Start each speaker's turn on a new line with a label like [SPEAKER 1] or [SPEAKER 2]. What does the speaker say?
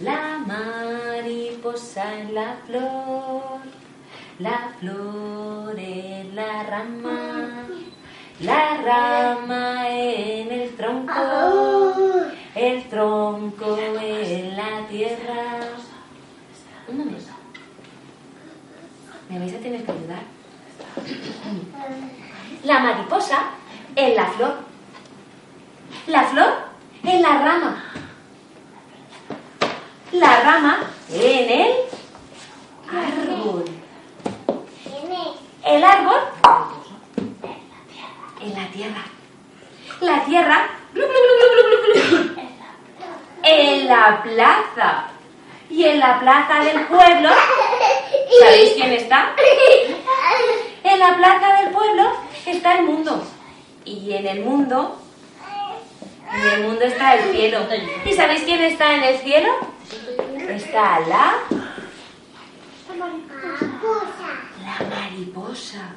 [SPEAKER 1] La mariposa en la flor, la flor en la rama, la rama en el tronco, el tronco en la tierra. Un momento. Me vais a tener que ayudar. La mariposa en la flor, la flor en la rama la rama en el árbol. El árbol en la tierra. La tierra en la plaza. Y en la plaza del pueblo, ¿sabéis quién está? En la plaza del pueblo está el mundo. Y en el mundo, en el mundo está el cielo. ¿Y sabéis quién está en el cielo? Está la... La mariposa.